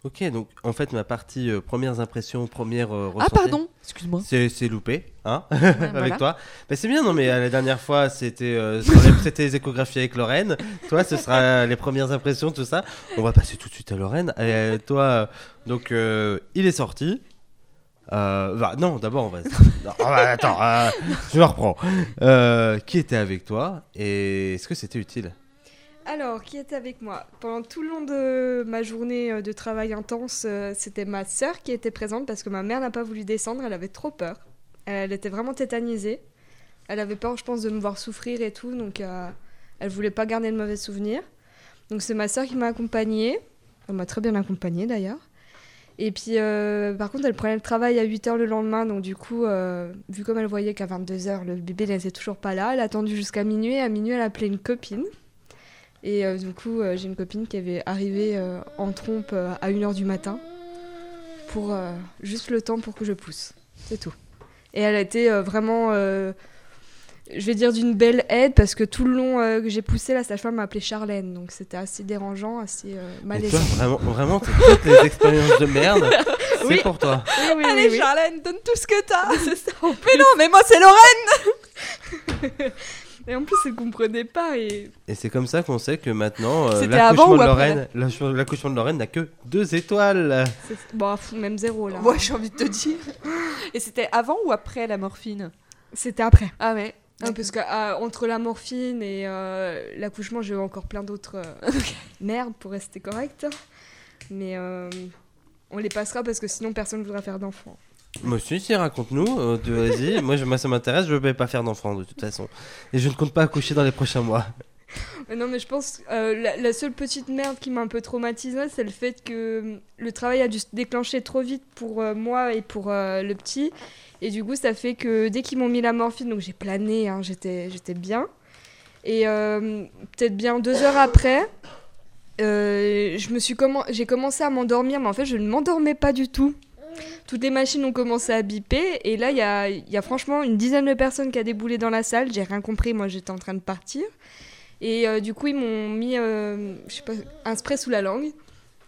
Ok, donc en fait, ma partie euh, premières impressions, premières euh, Ah, pardon, excuse-moi. C'est c'est loupé, hein, (laughs) Ouais, avec voilà. toi. Mais c'est bien, non, mais euh, la dernière fois, c'était (laughs) c'était les échographies avec Lorraine. Toi, ce sera les premières impressions, tout ça. On va passer tout de suite à Lorraine. Et, toi, donc, il est sorti. Euh, non, d'abord, on va. (laughs) Non, ah, attends, euh, je me reprends. Euh, qui était avec toi et est-ce que c'était utile? Alors, qui était avec moi? Pendant tout le long de ma journée de travail intense, c'était ma sœur qui était présente parce que ma mère n'a pas voulu descendre, elle avait trop peur. Elle était vraiment tétanisée. Elle avait peur, je pense, de me voir souffrir et tout, donc elle voulait pas garder de mauvais souvenirs. Donc c'est ma sœur qui m'a accompagnée. Elle m'a très bien accompagnée d'ailleurs. Et puis, euh, par contre, elle prenait le travail à 8h le lendemain, donc du coup, euh, vu comme elle voyait qu'à 22h, le bébé n'était toujours pas là, elle a attendu jusqu'à minuit, et à minuit, elle a appelé une copine. Et euh, du coup, j'ai une copine qui avait arrivé en trompe à 1h du matin, pour juste le temps pour que je pousse. C'est tout. Et elle a été vraiment, je vais dire, d'une belle aide, parce que tout le long euh, que j'ai poussé, la sage-femme m'a appelée Charlène, donc c'était assez dérangeant, assez euh, malaisant. toi, vraiment, vraiment, toutes les expériences de merde, (laughs) c'est Oui. pour toi. Oui, oui, oui, Allez, oui. Charlène, donne tout ce que t'as. (laughs) Mais non, mais moi, c'est Lorraine. (laughs) Et en plus, elle comprenait pas. Et Et c'est comme ça qu'on sait que maintenant, euh, l'accouchement de Lorraine, l'accouchement de Lorraine n'a que deux étoiles. c'est- bon, même zéro là. Moi, j'ai envie de te dire. Et c'était avant ou après la morphine? C'était après. Ah ouais. Parce que euh, la morphine et euh, l'accouchement, j'ai encore plein d'autres euh, (laughs) merdes pour rester correct. Mais on les passera parce que sinon personne ne voudra faire d'enfant. Moi aussi, si, raconte-nous. Vas-y, moi, ça m'intéresse, je ne vais pas faire d'enfant de toute façon. Et je ne compte pas accoucher dans les prochains mois. Non, mais je pense euh, la, seule petite merde qui m'a un peu traumatisée, c'est le fait que euh, le travail a dû se déclencher trop vite pour euh, moi et pour euh, le petit. Et du coup, ça fait que dès qu'ils m'ont mis la morphine, donc j'ai plané, hein, j'étais, j'étais bien. Et peut-être bien deux heures après, je me suis j'ai commencé à m'endormir, mais en fait, je ne m'endormais pas du tout. Toutes les machines ont commencé à biper, et là, il y a, y a franchement une dizaine de personnes qui a déboulé dans la salle. J'ai rien compris, moi, j'étais en train de partir. Et euh, du coup, ils m'ont mis euh, je sais pas, un spray sous la langue.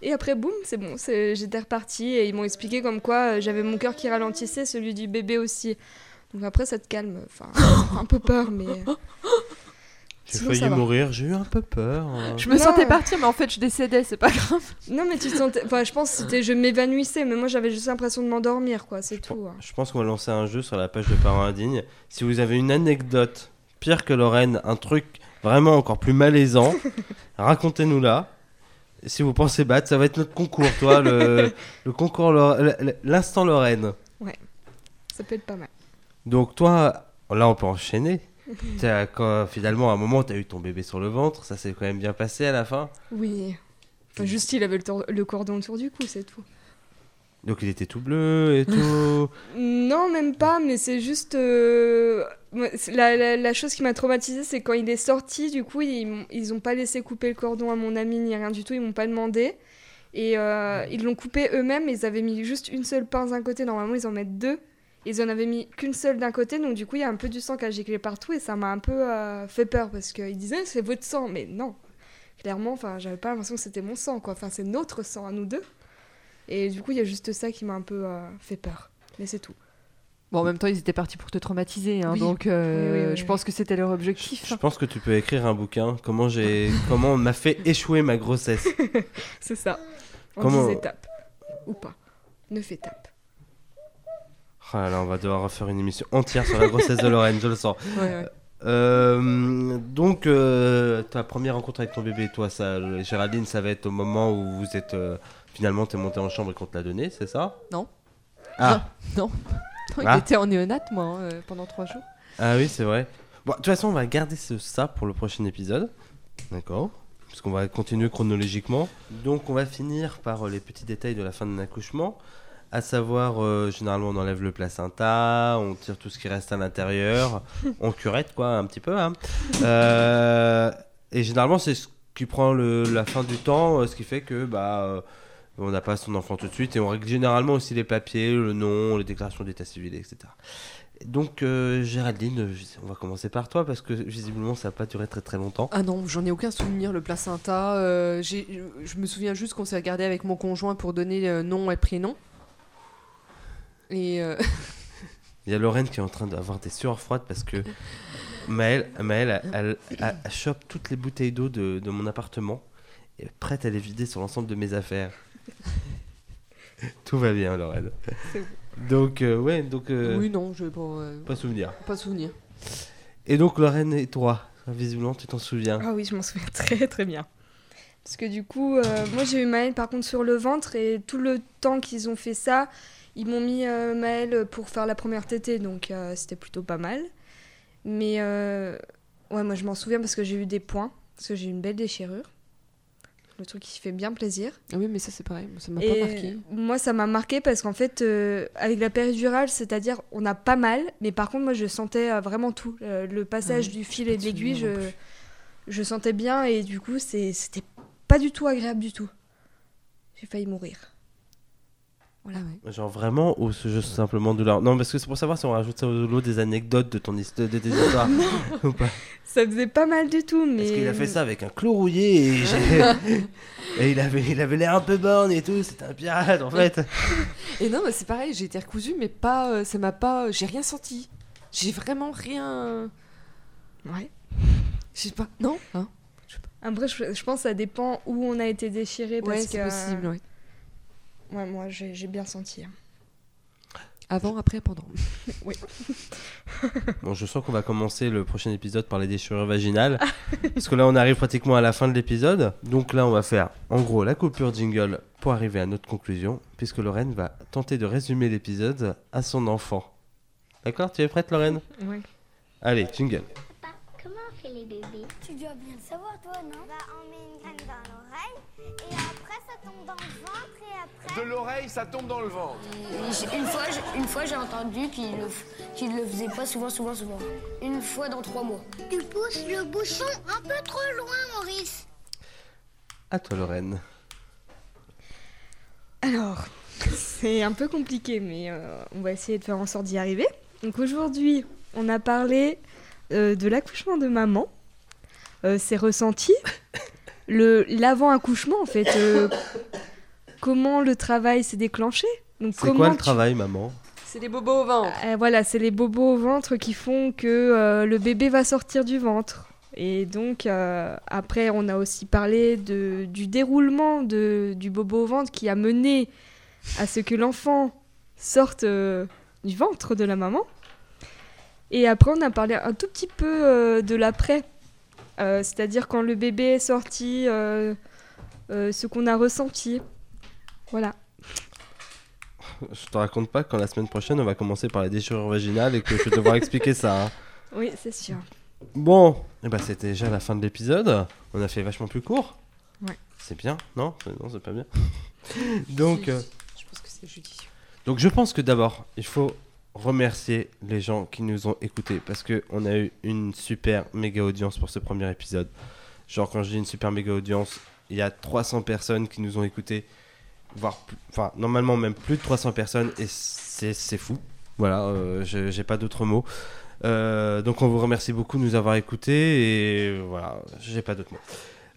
Et après, boum, c'est bon, j'étais repartie. Et ils m'ont expliqué comme quoi euh, j'avais mon cœur qui ralentissait, celui du bébé aussi. Donc après, ça te calme. Enfin, (laughs) un peu peur, mais. J'ai failli mourir, j'ai eu un peu peur. hein. Je me Non. sentais partir, mais en fait, je décédais, c'est pas grave. Non, mais tu te sentais. Enfin, je pense que c'était. Je m'évanouissais, mais moi, j'avais juste l'impression de m'endormir, quoi, c'est tout. hein. Je pense qu'on va lancer un jeu sur la page de Parents Indignes. Si vous avez une anecdote pire que Lorraine, un truc vraiment encore plus malaisant, (laughs) racontez-nous là. Si vous pensez battre, ça va être notre concours, toi, le, le concours, l'instant Lorraine. Ça peut être pas mal. Donc toi, là on peut enchaîner. (laughs) T'as- quand, finalement, à un moment, tu as eu ton bébé sur le ventre, ça s'est quand même bien passé à la fin. Oui. Enfin, juste, il avait le, le cordon autour du cou, c'est tout. Donc il était tout bleu et tout. (laughs) Non, même pas, mais c'est juste. euh, La, chose qui m'a traumatisée, c'est quand il est sorti, du coup, ils, ils ont pas laissé couper le cordon à mon ami ni rien du tout, ils m'ont pas demandé. Et euh, ils l'ont coupé eux-mêmes, ils avaient mis juste une seule pince d'un côté, normalement ils en mettent deux. Ils en avaient mis qu'une seule d'un côté, donc du coup il y a un peu du sang qui a giclé partout et ça m'a un peu euh, fait peur parce qu'ils disaient c'est votre sang, mais non. Clairement, j'avais pas l'impression que c'était mon sang, quoi. Enfin, c'est notre sang à nous deux. Et du coup, il y a juste ça qui m'a un peu euh, fait peur. Mais c'est tout. Bon, en même temps, ils étaient partis pour te traumatiser, hein, Oui. donc euh, Oui, oui, oui, je pense que c'était leur objectif. Je pense que tu peux écrire un bouquin. Comment j'ai, (laughs) comment on m'a fait échouer ma grossesse. (laughs) C'est ça. En Comment- 10 étapes. Ou pas. 9 étapes. Oh là là, on va devoir refaire une émission entière sur la grossesse de Lorraine, je le sens. Ouais, ouais. Euh, donc, euh, ta première rencontre avec ton bébé, toi, ça, Géraldine, ça va être au moment où vous êtes finalement, t'es monté en chambre et qu'on te l'a donné, c'est ça? Non. Ah, Non, (laughs) il Ah. était en néonate, moi, hein, euh, pendant trois jours. ah oui, c'est vrai. Bon, de toute façon, on va garder ce, ça pour le prochain épisode. D'accord Parce qu'on va continuer chronologiquement. Donc, on va finir par euh, les petits détails de la fin d'un accouchement. À savoir, euh, généralement, on enlève le placenta, on tire tout ce qui reste à l'intérieur, (laughs) on curette, quoi, un petit peu. hein. Euh, et généralement, c'est ce qui prend le- la fin du temps, ce qui fait que bah, on n'a pas son enfant tout de suite. Et on règle généralement aussi les papiers, le nom, les déclarations d'état civil, etc. Donc, euh, Géraldine, on va commencer par toi parce que visiblement ça n'a pas duré très très longtemps. Ah non, j'en ai aucun souvenir, le placenta. Euh, je me souviens juste qu'on s'est regardé avec mon conjoint pour donner euh, nom et prénom. Et euh, (laughs) Il y a Lorraine qui est en train d'avoir des sueurs froides parce que Maëlle, Maëlle elle, elle- elle- elle chope toutes les bouteilles d'eau de, de mon appartement et est prête à les vider sur l'ensemble de mes affaires. (laughs) Tout va bien, Lorraine. C'est Donc, euh, ouais, donc, euh, oui, non, je n'ai pas, euh, pas souvenir. pas souvenir. Et donc, Lorraine et toi, visiblement, tu t'en souviens? Ah oui, je m'en souviens (laughs) très très bien. Parce que du coup, euh, moi j'ai eu Maël par contre sur le ventre et tout le temps qu'ils ont fait ça, ils m'ont mis euh, Maël pour faire la première tétée, donc euh, c'était plutôt pas mal. Mais euh, ouais, moi je m'en souviens parce que j'ai eu des points, parce que j'ai eu une belle déchirure. Le truc qui fait bien plaisir. Ah oui, mais ça c'est pareil, ça m'a pas marqué. moi, ça m'a marqué parce qu'en fait, euh, avec la péridurale, c'est-à-dire, on a pas mal, mais par contre, moi, je sentais euh, vraiment tout. Euh, le passage Ah du fil et de l'aiguille, je, je sentais bien et du coup, c'est- c'était pas du tout agréable du tout. J'ai failli mourir. Voilà, ouais. Genre vraiment ou c'est juste simplement douleur Non, parce que c'est pour savoir si on rajoute ça au lot des anecdotes de ton histoire, de tes (laughs) histoires ou pas. Ça faisait pas mal du tout, mais. Parce qu'il a fait ça avec un clou rouillé et, (laughs) (laughs) il avait il avait l'air un peu borne et tout. C'était un pirate en fait. Et non, mais c'est pareil, j'ai été recousue, mais pas, euh, ça m'a pas, j'ai rien senti. J'ai vraiment rien. Ouais. Je sais pas. Non hein Après, je, je pense que ça dépend où on a été déchiré parce Ouais, c'est que. possible, ouais. Ouais, moi, j'ai bien senti. hein. Avant, après, pendant. (laughs) Bon, je sens qu'on va commencer le prochain épisode par les déchirures vaginales. parce que là, on arrive pratiquement à la fin de l'épisode. Donc là, on va faire en gros la coupure jingle pour arriver à notre conclusion. Puisque Lorraine va tenter de résumer l'épisode à son enfant. D'accord? Tu es prête, Lorraine? Ouais. Allez, jingle. Papa, comment on fait les bébés? Tu dois bien le savoir, toi, non? Bah, on met une graine dans l'oreille et après ça tombe dans le ventre. De l'oreille, ça tombe dans le ventre. Une fois, j'ai- une fois, j'ai entendu qu'il le, le faisait pas souvent, souvent, souvent. Une fois dans trois mois. Tu pousses le bouchon un peu trop loin, Maurice. À toi, Lorraine. Alors, (laughs) c'est un peu compliqué, mais euh, on va essayer de faire en sorte d'y arriver. Donc aujourd'hui, on a parlé euh, de l'accouchement de maman, euh, ses ressentis, le l'avant-accouchement en fait, euh, comment le travail s'est déclenché. Donc C'est comment quoi le tu- travail, maman C'est les bobos au ventre. Euh, voilà, c'est les bobos au ventre qui font que euh, le bébé va sortir du ventre. Et donc, euh, après, on a aussi parlé de, du déroulement de, du bobo au ventre qui a mené à ce que l'enfant sorte euh, du ventre de la maman. Et après, on a parlé un tout petit peu euh, de l'après. Euh, C'est-à-dire quand le bébé est sorti, euh, euh, ce qu'on a ressenti. Voilà. Je te raconte pas quand la semaine prochaine, on va commencer par les déchirures vaginales et que je vais devoir expliquer ça. hein. (laughs) Oui, c'est sûr. Bon, eh ben, c'était déjà la fin de l'épisode. On a fait vachement plus court. Ouais. C'est bien, non? Non, c'est pas bien. (laughs) Donc, euh, Je pense que c'est judicieux. donc, je pense que d'abord, il faut remercier les gens qui nous ont écoutés parce que on a eu une super méga audience pour ce premier épisode. Genre, quand je dis une super méga audience, il y a 300 personnes qui nous ont écoutés, voire, plus- enfin, normalement même plus de 300 personnes et c'est fou. Voilà, euh, j'ai pas d'autres mots. Euh, donc on vous remercie beaucoup de nous avoir écoutés et voilà, j'ai pas d'autres mots.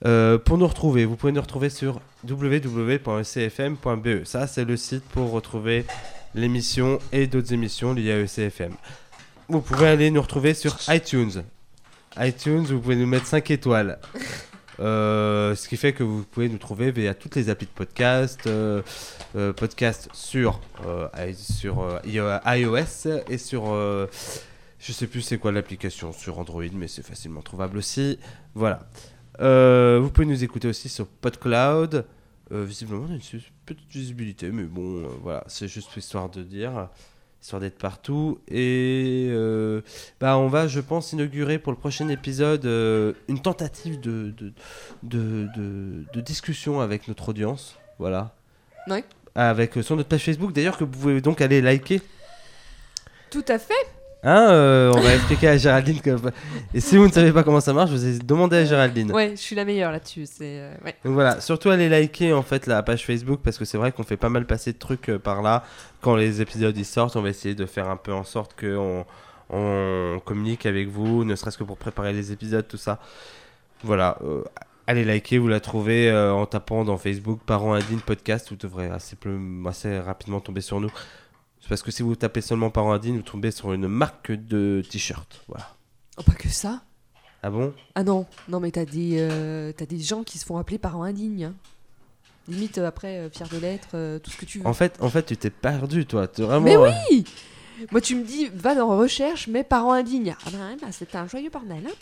Euh, pour nous retrouver, vous pouvez nous retrouver sur www.ecfm.be. Ça, c'est le site pour retrouver l'émission et d'autres émissions liées à ECFM. Vous pouvez aller nous retrouver sur iTunes. iTunes, vous pouvez nous mettre 5 étoiles. Euh, ce qui fait que vous pouvez nous trouver via toutes les applis de podcast, euh, euh, podcast sur, euh, sur iOS et sur, je sais plus c'est quoi l'application sur Android, mais c'est facilement trouvable aussi. Voilà. Vous pouvez nous écouter aussi sur PodCloud. Visiblement, on a une petite visibilité, mais bon, voilà, c'est juste histoire de dire, histoire d'être partout. Et euh, bah, on va, je pense, inaugurer pour le prochain épisode euh, une tentative de, de, de, de- de discussion avec notre audience. Voilà. Ouais. Avec, euh, sur notre page Facebook, d'ailleurs, que vous pouvez donc aller liker. Tout à fait. Hein, euh, on va (laughs) expliquer à Géraldine. Que... Et si vous ne savez pas comment ça marche, vous demandez à Géraldine. Ouais, je suis la meilleure là-dessus. C'est euh, ouais. Donc voilà, surtout allez liker en fait la page Facebook parce que c'est vrai qu'on fait pas mal passer de trucs euh, par là. Quand les épisodes ils sortent, on va essayer de faire un peu en sorte que on, on communique avec vous, ne serait-ce que pour préparer les épisodes, tout ça. Voilà, euh, allez liker, vous la trouvez en tapant dans Facebook Parents Indignes Podcast, vous devrez assez rapidement tomber sur nous. C'est parce que si vous tapez seulement Parents Indignes, vous tombez sur une marque de t-shirt. Voilà. Oh, pas que ça. Ah bon? Ah non, non mais t'as des, euh, t'as des gens qui se font appeler parents indignes. hein. Limite euh, après euh, fier de l'être, euh, tout ce que tu veux. en fait, en fait, tu t'es perdu, toi. T'es vraiment. Mais euh, oui Moi tu me dis, va dans recherche, mais parents indignes. Ah ben bah, c'est un joyeux bordel. Hein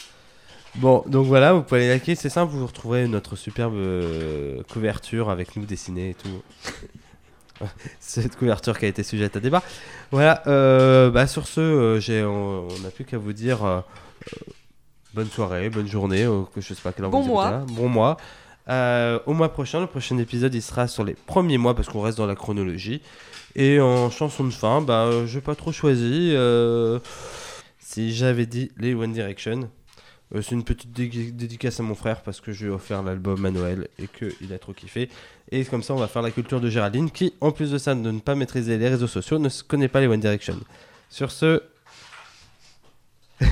Bon, donc voilà, vous pouvez aller liker, c'est simple, vous retrouverez notre superbe euh, couverture avec nous dessinés et tout. (laughs) Cette couverture qui a été sujette à débat. Voilà, euh, bah sur ce, euh, j'ai, on n'a plus qu'à vous dire euh, bonne soirée, bonne journée, que je sais pas quelle heure Bon vous mois. là. Bon mois. Au mois prochain, le prochain épisode, il sera sur les premiers mois parce qu'on reste dans la chronologie. Et en chanson de fin, bah, j'ai pas trop choisi. si j'avais dit les One Direction. Euh, c'est une petite dé- dédicace à mon frère parce que je lui ai offert l'album à Noël et qu'il a trop kiffé. Et comme ça, on va faire la culture de Géraldine qui, en plus de ça, de ne pas maîtriser les réseaux sociaux, ne connaît pas les One Direction. Sur ce. (laughs)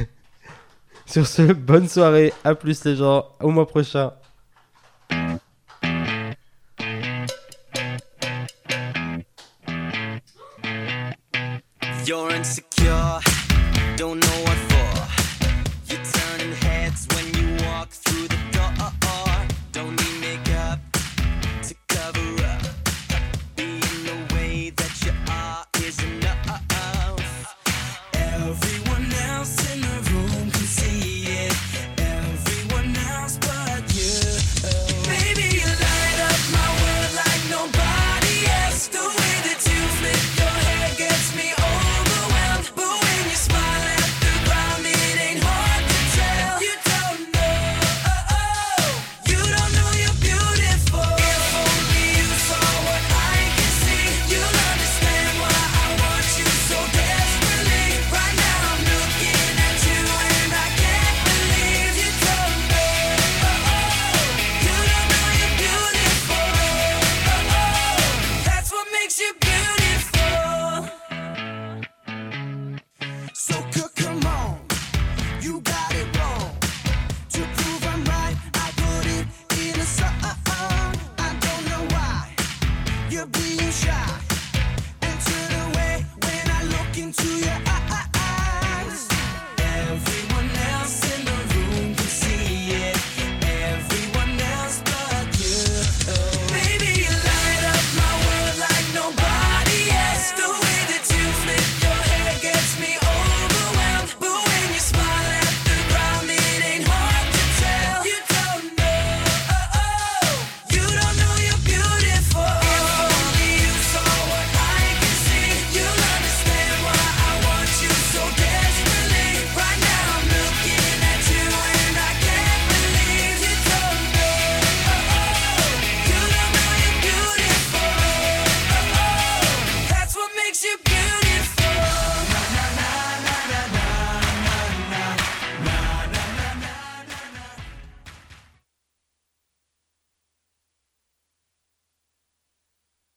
Sur ce, bonne soirée, à plus les gens, au mois prochain.